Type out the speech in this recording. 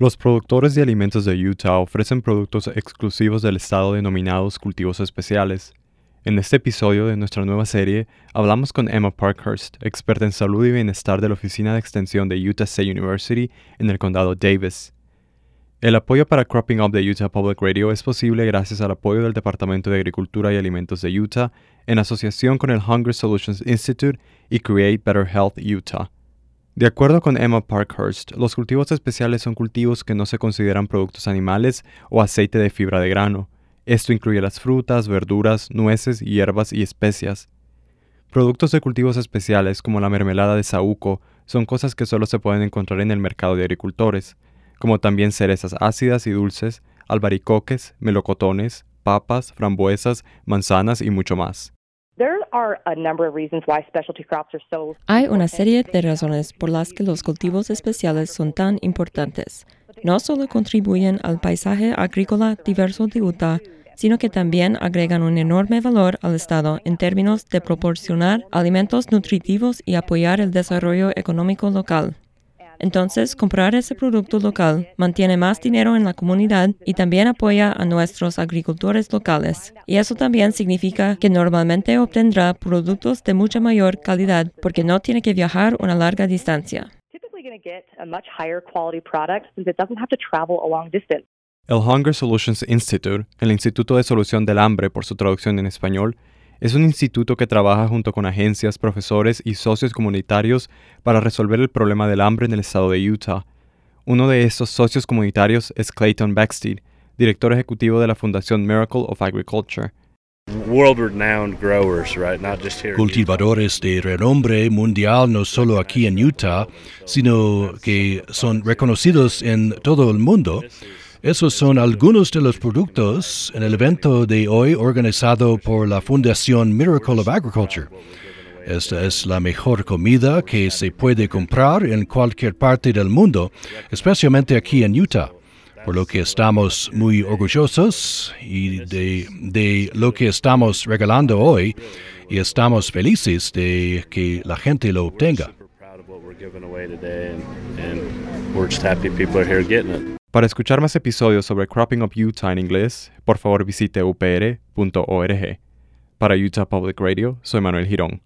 Los productores de alimentos de Utah ofrecen productos exclusivos del estado denominados cultivos especiales. En este episodio de nuestra nueva serie, hablamos con Emma Parkhurst, experta en salud y bienestar de la Oficina de Extensión de Utah State University en el condado Davis. El apoyo para Cropping Up de Utah Public Radio es posible gracias al apoyo del Departamento de Agricultura y Alimentos de Utah en asociación con el Hunger Solutions Institute y Create Better Health Utah. De acuerdo con Emma Parkhurst, los cultivos especiales son cultivos que no se consideran productos animales o aceite de fibra de grano. Esto incluye las frutas, verduras, nueces, hierbas y especias. Productos de cultivos especiales como la mermelada de saúco son cosas que solo se pueden encontrar en el mercado de agricultores, como también cerezas ácidas y dulces, albaricoques, melocotones, papas, frambuesas, manzanas y mucho más. Hay una serie de razones por las que los cultivos especiales son tan importantes. No solo contribuyen al paisaje agrícola diverso de Utah, sino que también agregan un enorme valor al Estado en términos de proporcionar alimentos nutritivos y apoyar el desarrollo económico local. Entonces, comprar ese producto local mantiene más dinero en la comunidad y también apoya a nuestros agricultores locales. Y eso también significa que normalmente obtendrá productos de mucha mayor calidad porque no tiene que viajar una larga distancia. El Hunger Solutions Institute, el Instituto de Solución del Hambre por su traducción en español, es un instituto que trabaja junto con agencias, profesores y socios comunitarios para resolver el problema del hambre en el estado de Utah. Uno de estos socios comunitarios es Clayton Backsteed, director ejecutivo de la Fundación Miracle of Agriculture. Cultivadores de renombre mundial no solo aquí en Utah, sino que son reconocidos en todo el mundo esos son algunos de los productos en el evento de hoy organizado por la Fundación Miracle of Agriculture. Esta es la mejor comida que se puede comprar en cualquier parte del mundo, especialmente aquí en Utah, por lo que estamos muy orgullosos y de, de lo que estamos regalando hoy y estamos felices de que la gente lo obtenga. Para escuchar más episodios sobre Cropping Up Utah en inglés, por favor visite upr.org. Para Utah Public Radio, soy Manuel Girón.